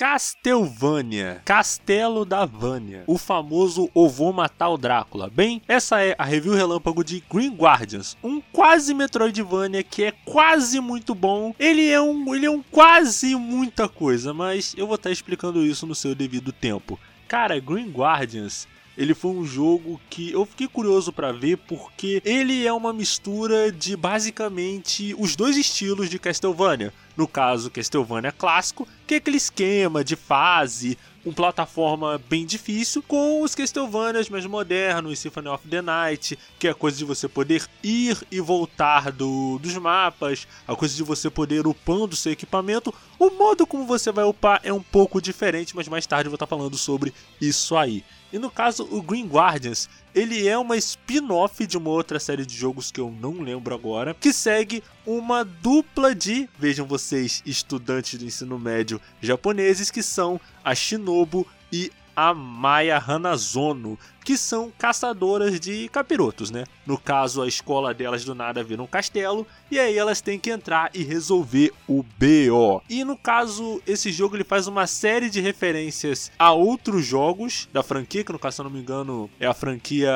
Castlevania, Castelo da Vânia, o famoso Eu Vou Matar o Drácula. Bem, essa é a review relâmpago de Green Guardians, um quase Metroidvania que é quase muito bom. Ele é um, ele é um quase muita coisa, mas eu vou estar explicando isso no seu devido tempo. Cara, Green Guardians ele foi um jogo que eu fiquei curioso para ver porque ele é uma mistura de basicamente os dois estilos de Castlevania. No caso, Castlevania clássico, que é aquele esquema de fase, uma plataforma bem difícil, com os Castlevanias mais modernos, Symphony of the Night, que é a coisa de você poder ir e voltar do, dos mapas, a coisa de você poder upando seu equipamento. O modo como você vai upar é um pouco diferente, mas mais tarde eu vou estar falando sobre isso aí. E no caso, o Green Guardians, ele é uma spin-off de uma outra série de jogos que eu não lembro agora, que segue uma dupla de, vejam vocês, estudantes do ensino médio japoneses, que são a Shinobu e a Maya Hanazono, que são caçadoras de capirotos, né? No caso, a escola delas do nada vira um castelo e aí elas têm que entrar e resolver o BO. E no caso, esse jogo ele faz uma série de referências a outros jogos da franquia, que no caso, se eu não me engano, é a franquia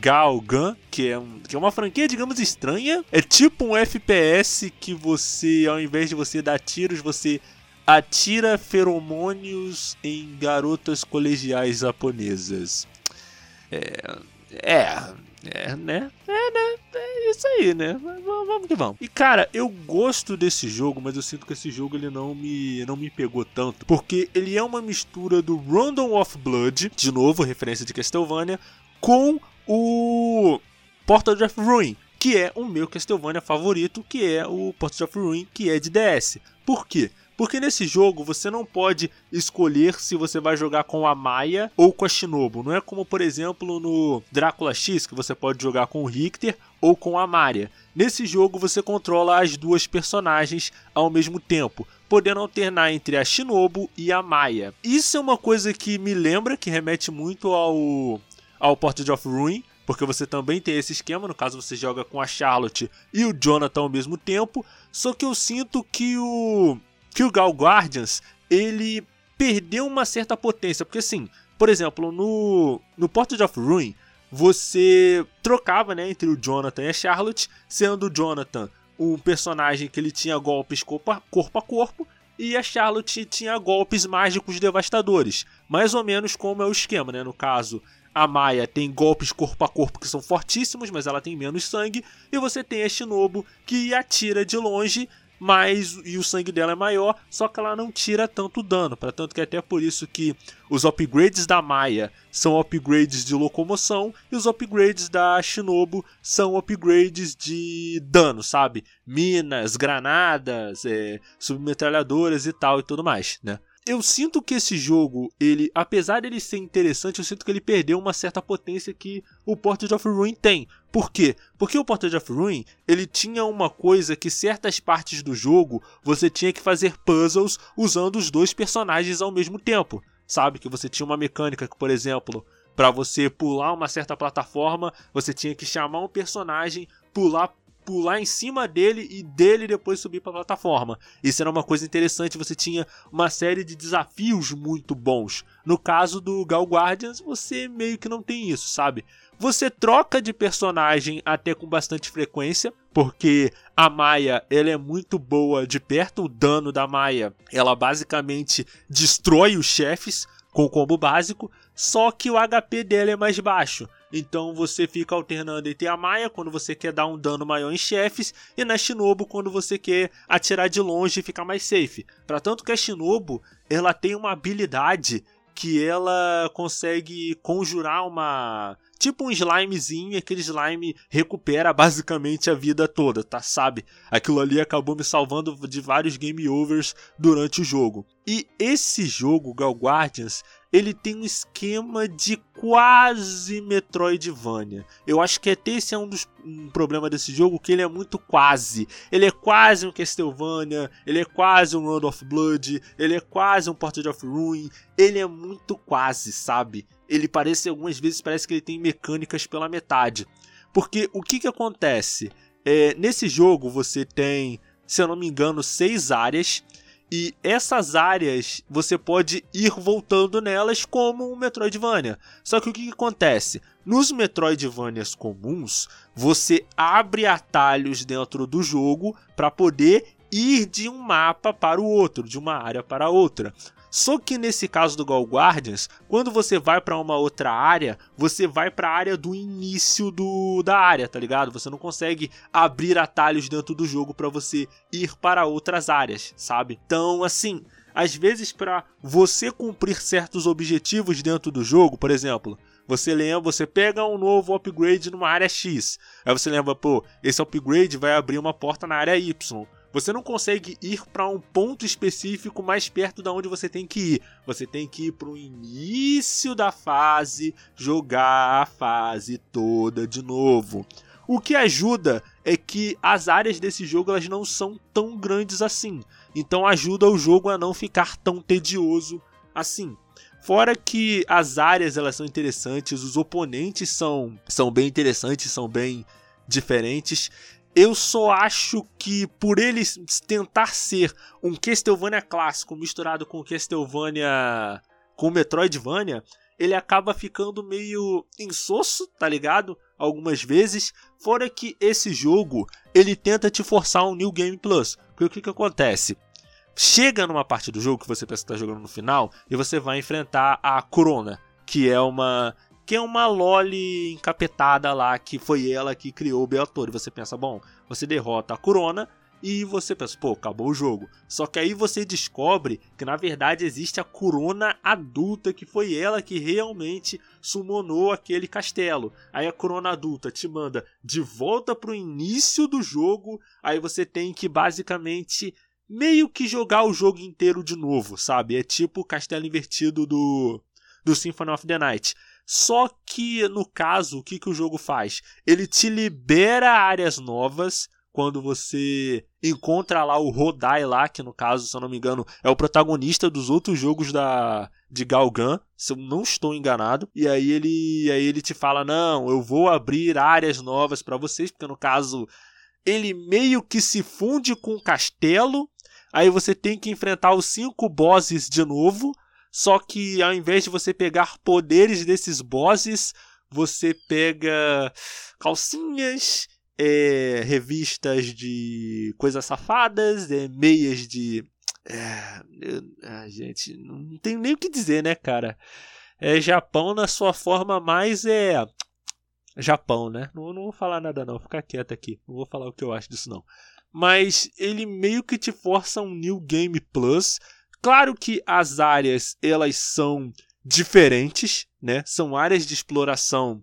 Galgan, que é, um, que é uma franquia, digamos, estranha. É tipo um FPS que você, ao invés de você dar tiros, você atira feromônios em garotas colegiais japonesas. É. É. É, né? É, né? É isso aí, né? Vamos que vamos. E cara, eu gosto desse jogo, mas eu sinto que esse jogo ele não me não me pegou tanto, porque ele é uma mistura do Random of Blood, de novo, referência de Castlevania, com o Portal of Ruin, que é o meu Castlevania favorito, que é o Portal of Ruin, que é de DS. Por quê? Porque nesse jogo você não pode escolher se você vai jogar com a Maia ou com a Shinobu. Não é como, por exemplo, no Drácula X, que você pode jogar com o Richter ou com a Maria. Nesse jogo você controla as duas personagens ao mesmo tempo, podendo alternar entre a Shinobu e a Maia. Isso é uma coisa que me lembra, que remete muito ao, ao Portrait of Ruin, porque você também tem esse esquema, no caso você joga com a Charlotte e o Jonathan ao mesmo tempo, só que eu sinto que o que o Gal Guardians ele perdeu uma certa potência, porque assim, por exemplo, no no Portrait of Ruin, você trocava, né, entre o Jonathan e a Charlotte, sendo o Jonathan um personagem que ele tinha golpes corpo a corpo, a corpo e a Charlotte tinha golpes mágicos devastadores, mais ou menos como é o esquema, né? No caso, a Maia tem golpes corpo a corpo que são fortíssimos, mas ela tem menos sangue, e você tem a Shinobu que atira de longe mas e o sangue dela é maior, só que ela não tira tanto dano, para tanto que é até por isso que os upgrades da Maia são upgrades de locomoção e os upgrades da Shinobu são upgrades de dano, sabe? Minas, granadas, é, submetralhadoras e tal e tudo mais, né? Eu sinto que esse jogo, ele, apesar dele ser interessante, eu sinto que ele perdeu uma certa potência que o Portrait of Ruin tem. Por quê? Porque o Portrait of Ruin, ele tinha uma coisa que certas partes do jogo você tinha que fazer puzzles usando os dois personagens ao mesmo tempo. Sabe que você tinha uma mecânica que, por exemplo, para você pular uma certa plataforma, você tinha que chamar um personagem, pular pular em cima dele e dele depois subir para a plataforma. Isso era uma coisa interessante, você tinha uma série de desafios muito bons. No caso do Gal Guardians, você meio que não tem isso, sabe? Você troca de personagem até com bastante frequência, porque a Maia ela é muito boa de perto, o dano da Maia ela basicamente destrói os chefes com o combo básico, só que o HP dela é mais baixo. Então você fica alternando entre a Maia quando você quer dar um dano maior em chefes e na Shinobu quando você quer atirar de longe e ficar mais safe. Para tanto que a Shinobu, ela tem uma habilidade que ela consegue conjurar uma tipo um slimezinho aquele slime recupera basicamente a vida toda, tá? Sabe? Aquilo ali acabou me salvando de vários game overs durante o jogo. E esse jogo, Gal Guardians, ele tem um esquema de quase Metroidvania. Eu acho que até esse é um dos um problema desse jogo, que ele é muito quase. Ele é quase um Castlevania, ele é quase um Round of Blood, ele é quase um Portrait of Ruin, ele é muito quase, sabe? Ele parece algumas vezes parece que ele tem mecânicas pela metade. Porque o que que acontece? É, nesse jogo você tem, se eu não me engano, seis áreas E essas áreas você pode ir voltando nelas como um Metroidvania. Só que o que, que acontece? Nos Metroidvanias comuns, você abre atalhos dentro do jogo para poder ir de um mapa para o outro, de uma área para outra. Só que nesse caso do Gal Guardians, quando você vai para uma outra área, você vai para a área do início do, da área, tá ligado? Você não consegue abrir atalhos dentro do jogo para você ir para outras áreas, sabe? Então, assim, às vezes para você cumprir certos objetivos dentro do jogo, por exemplo, você lembra, você pega um novo upgrade numa área X. Aí você lembra, pô, esse upgrade vai abrir uma porta na área Y. Você não consegue ir para um ponto específico mais perto da onde você tem que ir. Você tem que ir para o início da fase, jogar a fase toda de novo. O que ajuda é que as áreas desse jogo elas não são tão grandes assim. Então ajuda o jogo a não ficar tão tedioso assim. Fora que as áreas elas são interessantes, os oponentes são, são bem interessantes, são bem diferentes. Eu só acho que por ele tentar ser um Castlevania clássico misturado com Castlevania com Metroidvania, ele acaba ficando meio insosso, tá ligado? Algumas vezes. Fora que esse jogo, ele tenta te forçar um New Game Plus. Porque o que, que acontece? Chega numa parte do jogo que você pensa que tá jogando no final e você vai enfrentar a Corona, que é uma que é uma Loli encapetada lá, que foi ela que criou o Beator. E você pensa, bom, você derrota a Corona e você pensa, pô, acabou o jogo. Só que aí você descobre que na verdade existe a Corona adulta, que foi ela que realmente summonou aquele castelo. Aí a Corona adulta te manda de volta pro início do jogo, aí você tem que basicamente meio que jogar o jogo inteiro de novo, sabe? É tipo o castelo invertido do do Symphony of the Night. Só que no caso, o que, que o jogo faz? Ele te libera áreas novas quando você encontra lá o Rodai lá, que no caso, se eu não me engano, é o protagonista dos outros jogos da de Galgan, se eu não estou enganado. E aí ele aí ele te fala: "Não, eu vou abrir áreas novas para vocês", porque no caso ele meio que se funde com o castelo. Aí você tem que enfrentar os cinco bosses de novo só que ao invés de você pegar poderes desses bosses, você pega calcinhas, é, revistas de coisas safadas, é, meias de. É, ah, gente, não tem nem o que dizer, né, cara? É Japão na sua forma mais é. Japão, né? Não, não vou falar nada, não, ficar quieto aqui. Não vou falar o que eu acho disso, não. Mas ele meio que te força um New Game Plus Claro que as áreas elas são diferentes, né? São áreas de exploração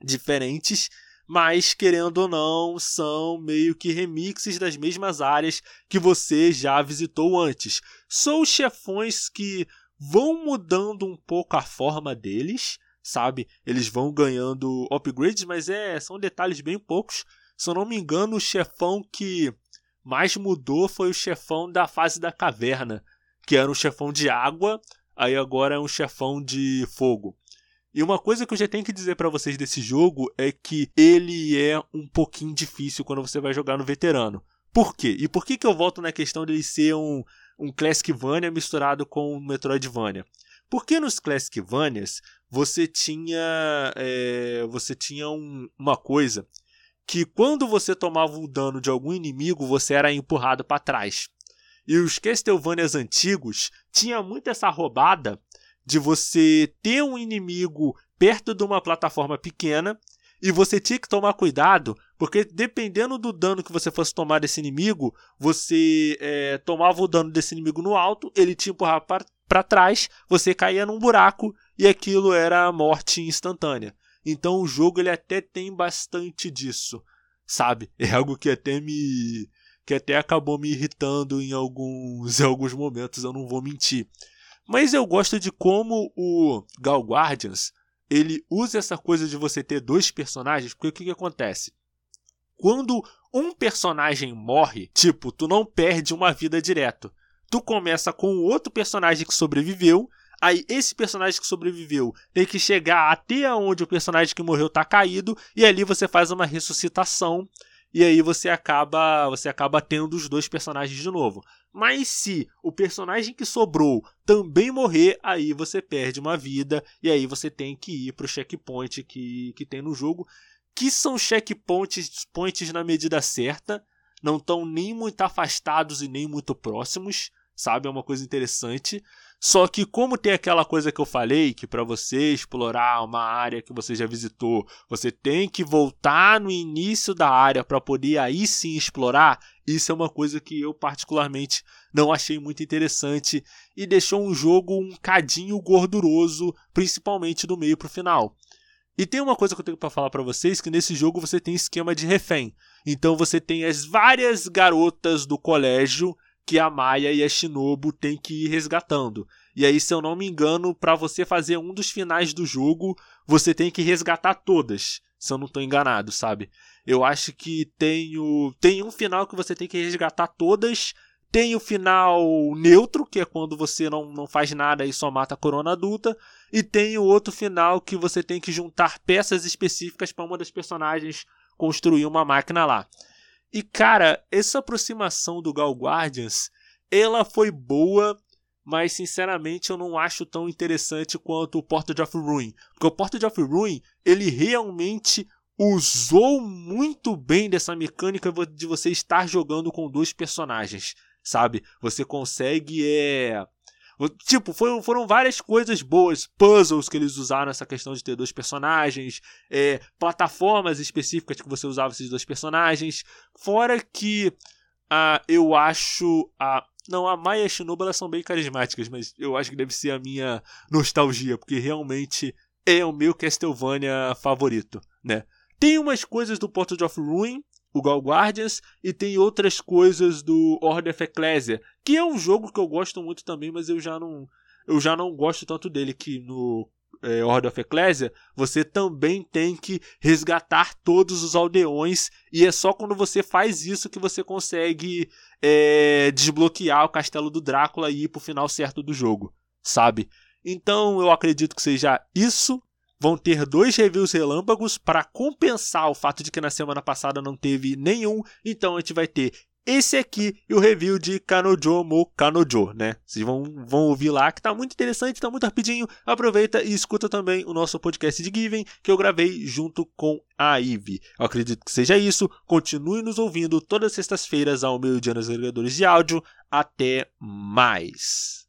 diferentes, mas querendo ou não, são meio que remixes das mesmas áreas que você já visitou antes. São chefões que vão mudando um pouco a forma deles, sabe? Eles vão ganhando upgrades, mas é, são detalhes bem poucos. Se eu não me engano, o chefão que mais mudou foi o chefão da fase da caverna, que era um chefão de água, aí agora é um chefão de fogo. E uma coisa que eu já tenho que dizer para vocês desse jogo é que ele é um pouquinho difícil quando você vai jogar no veterano. Por quê? E por que, que eu volto na questão dele ser um, um Classicvania misturado com um Metroidvania? Porque nos Classicvanias você tinha, é, você tinha um, uma coisa que quando você tomava o dano de algum inimigo, você era empurrado para trás. E os Castlevanias antigos tinha muito essa roubada de você ter um inimigo perto de uma plataforma pequena e você tinha que tomar cuidado, porque dependendo do dano que você fosse tomar desse inimigo, você é, tomava o dano desse inimigo no alto, ele te empurrava para trás, você caía num buraco e aquilo era a morte instantânea. Então o jogo ele até tem bastante disso, sabe? É algo que até me que até acabou me irritando em alguns, em alguns momentos, eu não vou mentir. Mas eu gosto de como o Gal Guardians ele usa essa coisa de você ter dois personagens, porque o que, que acontece? Quando um personagem morre, tipo, tu não perde uma vida direto. Tu começa com outro personagem que sobreviveu, aí esse personagem que sobreviveu tem que chegar até onde o personagem que morreu tá caído, e ali você faz uma ressuscitação e aí você acaba você acaba tendo os dois personagens de novo. Mas se o personagem que sobrou também morrer, aí você perde uma vida e aí você tem que ir pro checkpoint que, que tem no jogo, que são checkpoints points na medida certa, não estão nem muito afastados e nem muito próximos, sabe? É uma coisa interessante. Só que como tem aquela coisa que eu falei, que para você explorar uma área que você já visitou, você tem que voltar no início da área para poder aí sim explorar, isso é uma coisa que eu particularmente não achei muito interessante e deixou um jogo um cadinho gorduroso, principalmente do meio pro final. E tem uma coisa que eu tenho para falar para vocês que nesse jogo você tem esquema de refém. Então você tem as várias garotas do colégio que a Maia e a Shinobu têm que ir resgatando. E aí, se eu não me engano, para você fazer um dos finais do jogo, você tem que resgatar todas. Se eu não estou enganado, sabe? Eu acho que tem, o... tem um final que você tem que resgatar todas. Tem o final neutro, que é quando você não, não faz nada e só mata a corona adulta. E tem o outro final que você tem que juntar peças específicas para uma das personagens construir uma máquina lá. E cara, essa aproximação do Gal Guardians, ela foi boa, mas sinceramente eu não acho tão interessante quanto o Portrait of Ruin. Porque o Portrait of Ruin, ele realmente usou muito bem dessa mecânica de você estar jogando com dois personagens, sabe? Você consegue é Tipo, foram, várias coisas boas, puzzles que eles usaram essa questão de ter dois personagens, é, plataformas específicas que você usava esses dois personagens. Fora que ah, eu acho a. Não, a Maya e a Shinobu elas são bem carismáticas, mas eu acho que deve ser a minha nostalgia, porque realmente é o meu Castlevania favorito, né? Tem umas coisas do Portal of Ruin o Gal Guardians e tem outras coisas do Order of Ecclesia, que é um jogo que eu gosto muito também, mas eu já não eu já não gosto tanto dele que no é, Order of Ecclesia, você também tem que resgatar todos os aldeões e é só quando você faz isso que você consegue é, desbloquear o castelo do Drácula e ir pro final certo do jogo, sabe? Então eu acredito que seja isso vão ter dois reviews relâmpagos para compensar o fato de que na semana passada não teve nenhum. Então a gente vai ter esse aqui e o review de Kanojo Mo Kanojo, né? Vocês vão, vão ouvir lá que tá muito interessante, tá muito rapidinho. Aproveita e escuta também o nosso podcast de Given que eu gravei junto com a Ive. Eu acredito que seja isso. Continue nos ouvindo todas as sextas-feiras ao meio-dia nos agregadores de áudio. Até mais!